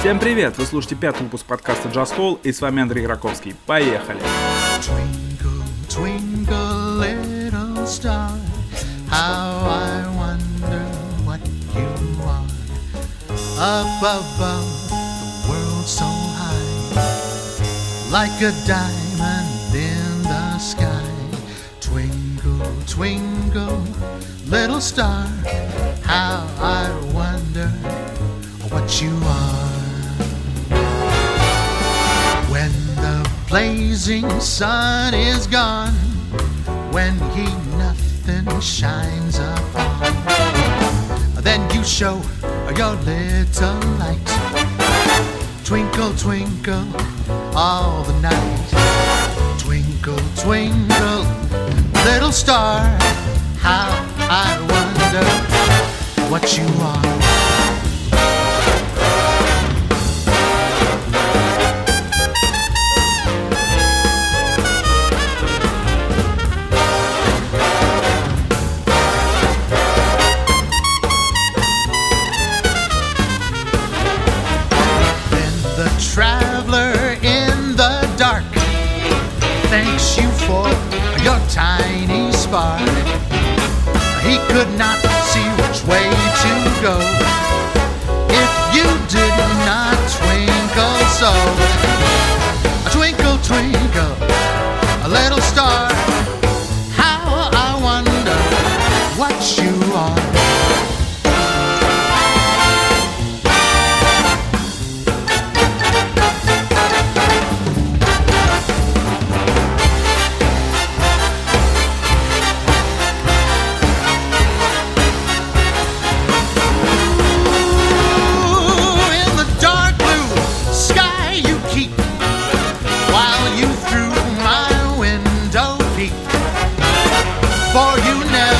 Всем привет! Вы слушаете пятый выпуск подкаста Just Hall, и с вами Андрей Раковский. Поехали! Twinkle, twinkle, little star, how I wonder what you are. Up above the world so high, like a diamond in the sky. Twinkle, twinkle, little star, how I wonder what you are. Blazing sun is gone, when he nothing shines upon, then you show your little light. Twinkle, twinkle, all the night. Twinkle, twinkle, little star, how I wonder what you are.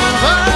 over.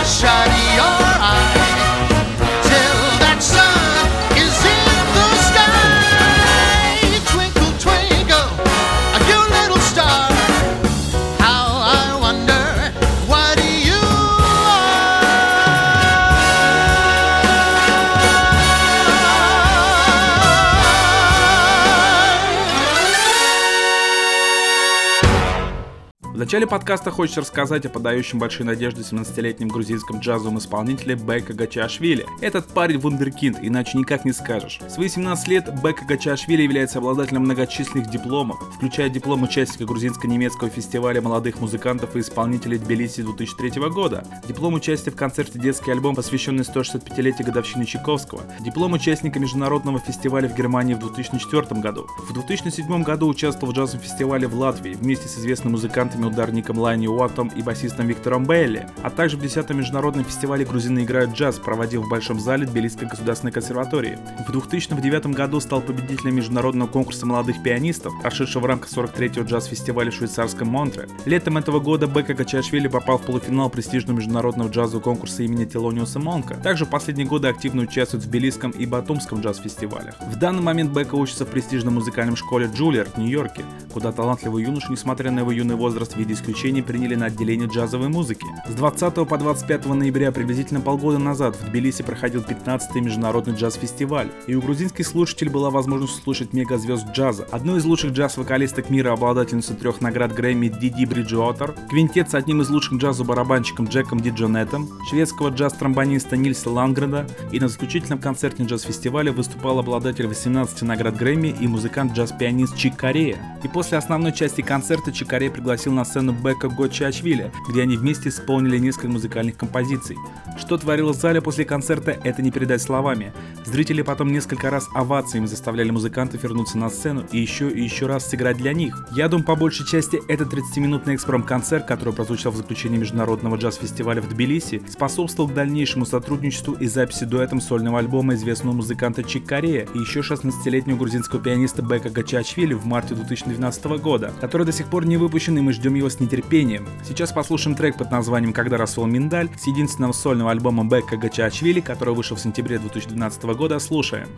Начале подкаста хочется рассказать о подающем большие надежды 17-летнем грузинском джазовом исполнителе Бека Гачашвили. Этот парень вундеркинд, иначе никак не скажешь. В свои 17 лет Бека Гачашвили является обладателем многочисленных дипломов, включая диплом участника грузинско-немецкого фестиваля молодых музыкантов и исполнителей Тбилиси 2003 года, диплом участия в концерте «Детский альбом», посвященный 165-летию годовщины Чайковского, диплом участника международного фестиваля в Германии в 2004 году. В 2007 году участвовал в джазовом фестивале в Латвии вместе с известными музыкантами ударником Лайни Уаттом и басистом Виктором Белли, а также в 10-м международном фестивале «Грузины играют джаз», проводил в Большом зале Тбилисской государственной консерватории. В 2009 году стал победителем международного конкурса молодых пианистов, прошедшего в рамках 43-го джаз-фестиваля в швейцарском Монтре. Летом этого года Бека Гачашвили попал в полуфинал престижного международного джазового конкурса имени Телониуса Монка. Также в последние годы активно участвует в Тбилисском и Батумском джаз-фестивалях. В данный момент Бека учится в престижной музыкальной школе Джулиард в Нью-Йорке, куда талантливый юноша, несмотря на его юный возраст, виде исключения приняли на отделение джазовой музыки. С 20 по 25 ноября, приблизительно полгода назад, в Тбилиси проходил 15-й международный джаз-фестиваль, и у грузинских слушателей была возможность услышать мегазвезд джаза. Одну из лучших джаз-вокалисток мира, обладательницу трех наград Грэмми Диди Бриджуотер, квинтет с одним из лучших джазу-барабанщиком Джеком Диджонетом, шведского джаз-тромбониста Нильса Лангреда, и на заключительном концерте джаз-фестиваля выступал обладатель 18 наград Грэмми и музыкант джаз-пианист Чик Корея. И после основной части концерта Чик Корея пригласил на сцену Бека Гочачвили, где они вместе исполнили несколько музыкальных композиций. Что творилось в зале после концерта, это не передать словами. Зрители потом несколько раз овациями заставляли музыкантов вернуться на сцену и еще и еще раз сыграть для них. Я думаю, по большей части этот 30-минутный экспром-концерт, который прозвучал в заключении международного джаз-фестиваля в Тбилиси, способствовал дальнейшему сотрудничеству и записи дуэтом сольного альбома известного музыканта Чик Корея и еще 16-летнего грузинского пианиста Бека Гачачвили в марте 2012 года, который до сих пор не выпущен и мы ждем его с нетерпением. Сейчас послушаем трек под названием «Когда расцвел миндаль» с единственного сольного альбома Бека Гачачвили, который вышел в сентябре 2012 года. Слушаем.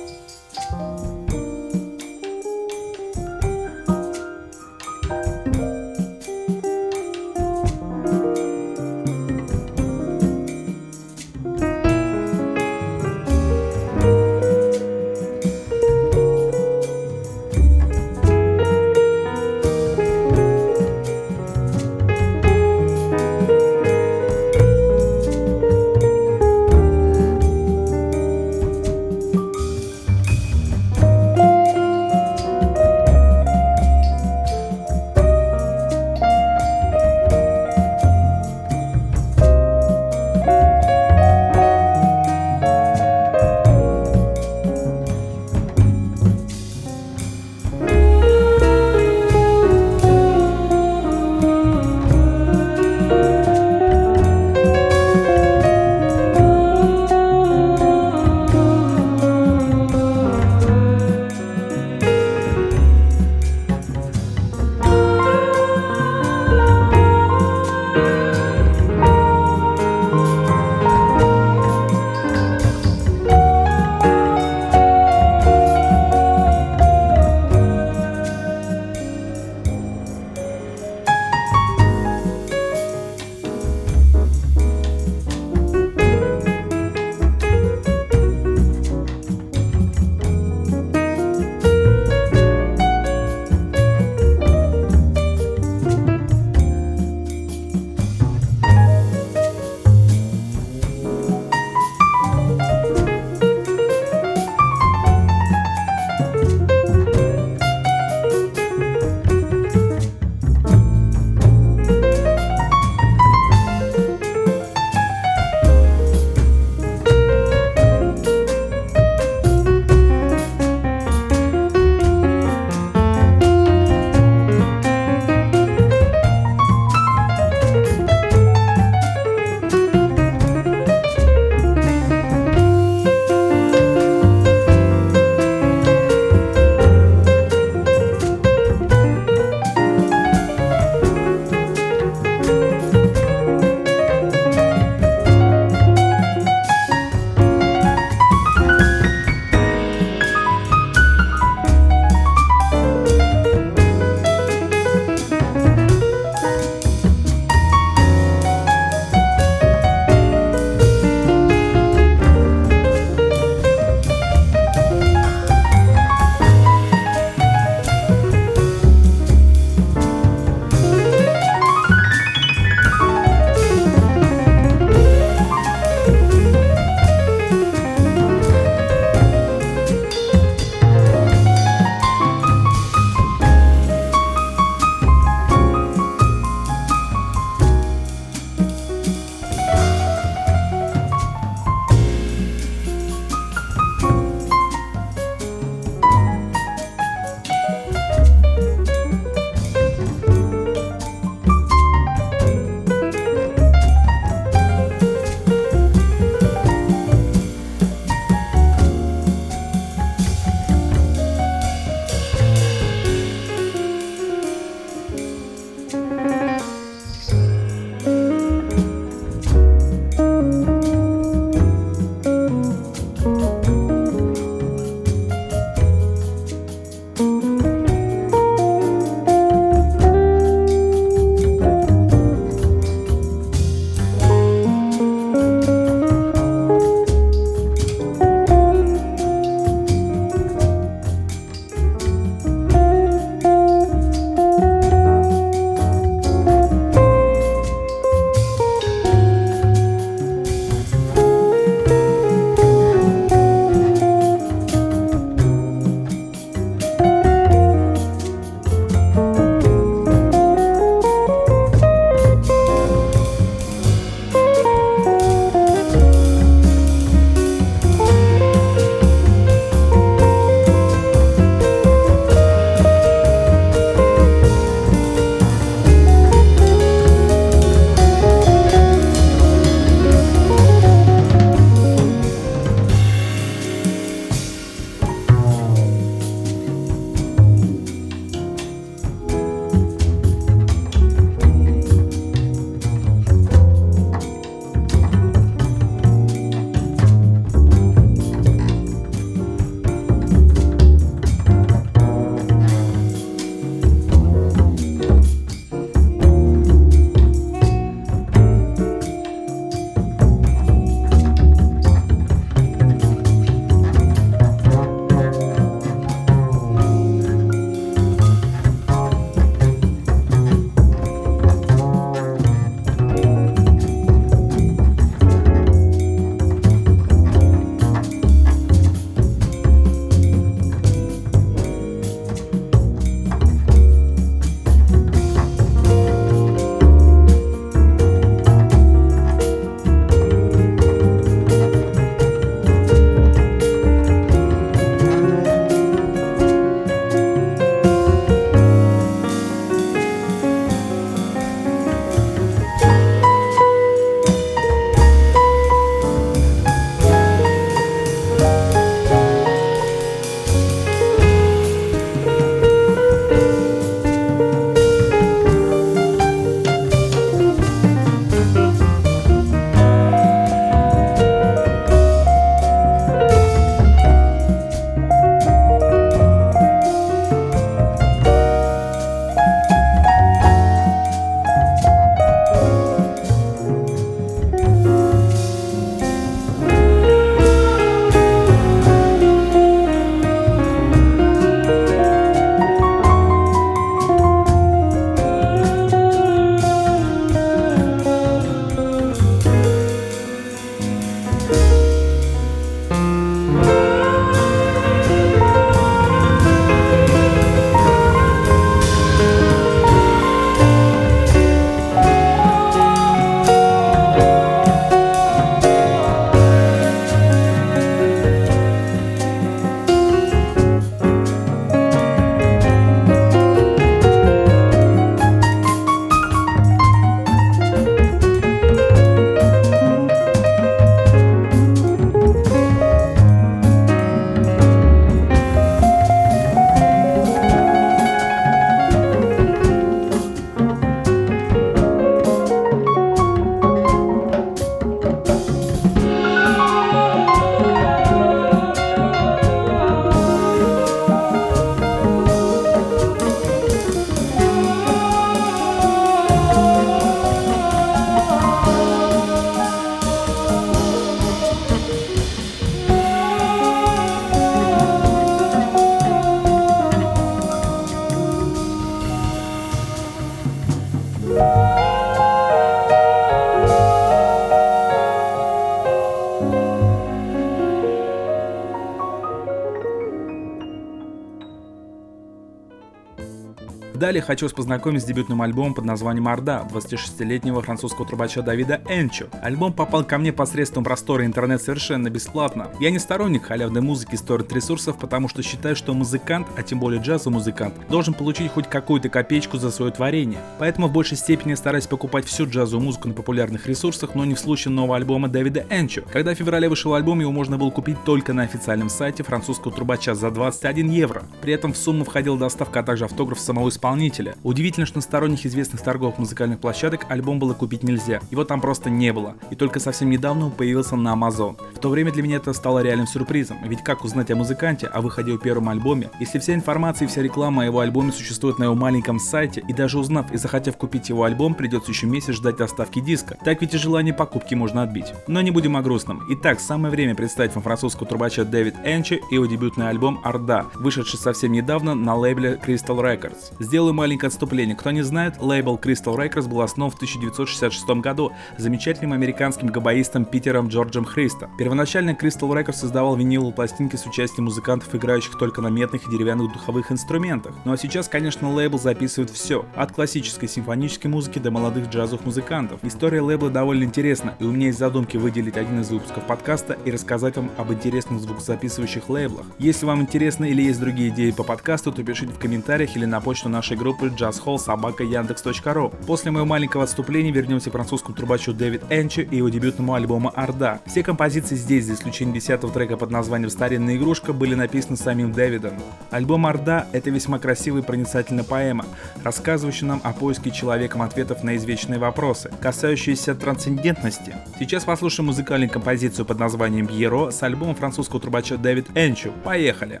Далее хочу вас познакомить с дебютным альбомом под названием «Орда» 26-летнего французского трубача Давида Энчо. Альбом попал ко мне посредством простора интернет совершенно бесплатно. Я не сторонник халявной музыки с торрент-ресурсов, потому что считаю, что музыкант, а тем более джазовый музыкант, должен получить хоть какую-то копеечку за свое творение. Поэтому в большей степени стараюсь покупать всю джазовую музыку на популярных ресурсах, но не в случае нового альбома Дэвида Энчо. Когда в феврале вышел альбом, его можно было купить только на официальном сайте французского трубача за 21 евро. При этом в сумму входила доставка, а также автограф самого исполнителя. Удивительно, что на сторонних известных торговых музыкальных площадок альбом было купить нельзя. Его там просто не было. И только совсем недавно он появился на Amazon. В то время для меня это стало реальным сюрпризом. Ведь как узнать о музыканте, о выходе его первом альбоме, если вся информация и вся реклама о его альбоме существует на его маленьком сайте, и даже узнав и захотев купить его альбом, придется еще месяц ждать доставки диска. Так ведь и желание покупки можно отбить. Но не будем о грустном. Итак, самое время представить вам французского трубача Дэвид Энчи и его дебютный альбом «Орда», вышедший совсем недавно на лейбле Crystal Records. Сделаю маленькое отступление. Кто не знает, лейбл Crystal Records был основан в 1966 году замечательным американским габаистом Питером Джорджем Христа. Первоначально Crystal Records создавал виниловые пластинки с участием музыкантов, играющих только на медных и деревянных духовых инструментах. Ну а сейчас, конечно, лейбл записывает все, от классической симфонической музыки до молодых джазовых музыкантов. История лейбла довольно интересна, и у меня есть задумки выделить один из выпусков подкаста и рассказать вам об интересных звукозаписывающих лейблах. Если вам интересно или есть другие идеи по подкасту, то пишите в комментариях или на почту нашей группы jazzhall.sobaka.yandex.ru. После моего маленького отступления вернемся к французскому трубачу Дэвид Энчи и его дебютному альбому «Орда». Все композиции здесь, за исключением десятого трека под названием «Старинная игрушка», были написаны самим Дэвидом. Альбом «Орда» — это весьма красивая и проницательная поэма, рассказывающая нам о поиске человеком ответов на извечные вопросы, касающиеся трансцендентности. Сейчас послушаем музыкальную композицию под названием «Пьеро» с альбома французского трубача Дэвид Энчу. Поехали!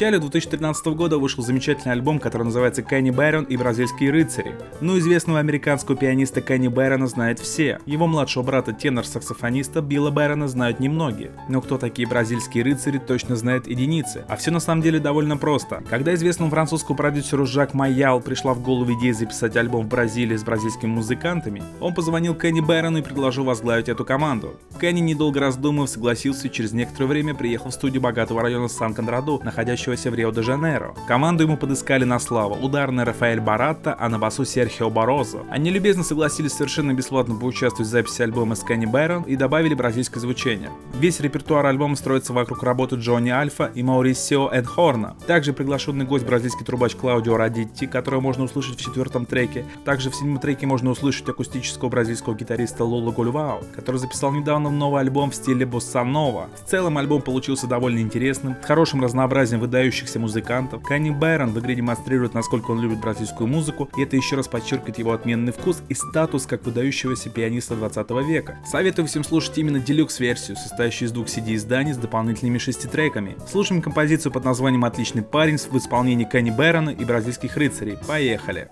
Начале 2013 года вышел замечательный альбом, который называется «Кенни Бэрон и бразильские рыцари». Ну, известного американского пианиста Кенни Бэрона знают все. Его младшего брата тенор-саксофониста Билла Бэрона знают немногие. Но кто такие бразильские рыцари, точно знает единицы. А все на самом деле довольно просто. Когда известному французскому продюсеру Жак Майял пришла в голову идея записать альбом в Бразилии с бразильскими музыкантами, он позвонил Кенни Бэрону и предложил возглавить эту команду. Кенни, недолго раздумав, согласился и через некоторое время приехал в студию богатого района Сан-Конраду, находящегося в Рио-де-Жанейро. Команду ему подыскали на славу ударный Рафаэль Баратта, а на басу Серхио Борозо. Они любезно согласились совершенно бесплатно поучаствовать в записи альбома с Кенни Бэрон и добавили бразильское звучание. Весь репертуар альбома строится вокруг работы Джонни Альфа и Маурисио Эдхорна. Также приглашенный гость бразильский трубач Клаудио Радитти, которого можно услышать в четвертом треке. Также в седьмом треке можно услышать акустического бразильского гитариста Лоло Гульвао, который записал недавно новый альбом в стиле босса нова. В целом альбом получился довольно интересным, с хорошим разнообразием выдающихся музыкантов. Канни Байрон в игре демонстрирует, насколько он любит бразильскую музыку, и это еще раз подчеркивает его отменный вкус и статус как выдающегося пианиста 20 века. Советую всем слушать именно делюкс-версию, состоящую из двух CD-изданий с дополнительными шести треками. Слушаем композицию под названием «Отличный парень» в исполнении Кенни Бэрона и бразильских рыцарей. Поехали!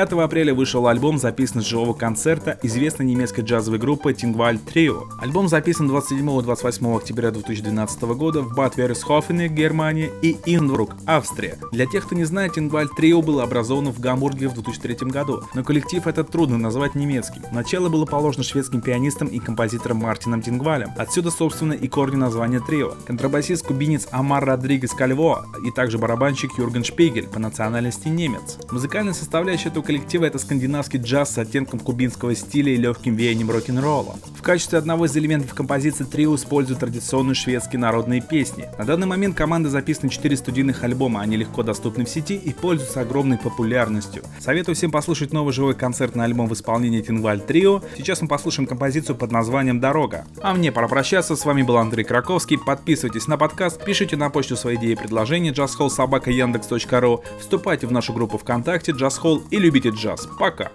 5 апреля вышел альбом, записан с живого концерта известной немецкой джазовой группы Tingwald Trio. Альбом записан 27-28 октября 2012 года в Бад Вересхофене, Германия и Инбрук, Австрия. Для тех, кто не знает, Tingwald Trio было образовано в Гамбурге в 2003 году, но коллектив этот трудно назвать немецким. Начало было положено шведским пианистом и композитором Мартином Тингвалем. Отсюда, собственно, и корни названия трио. Контрабасист-кубинец Амар Родригес Кальво и также барабанщик Юрген Шпигель, по национальности немец. Музыкальная составляющая этого коллектива это скандинавский джаз с оттенком кубинского стиля и легким веянием рок-н-ролла. В качестве одного из элементов композиции трио используют традиционные шведские народные песни. На данный момент команда записаны 4 студийных альбома, они легко доступны в сети и пользуются огромной популярностью. Советую всем послушать новый живой концертный альбом в исполнении Тинваль Трио. Сейчас мы послушаем композицию под названием «Дорога». А мне пора прощаться, с вами был Андрей Краковский. Подписывайтесь на подкаст, пишите на почту свои идеи и предложения jazzhallsobaka.yandex.ru, вступайте в нашу группу ВКонтакте Jazz и любите джаз. Пока!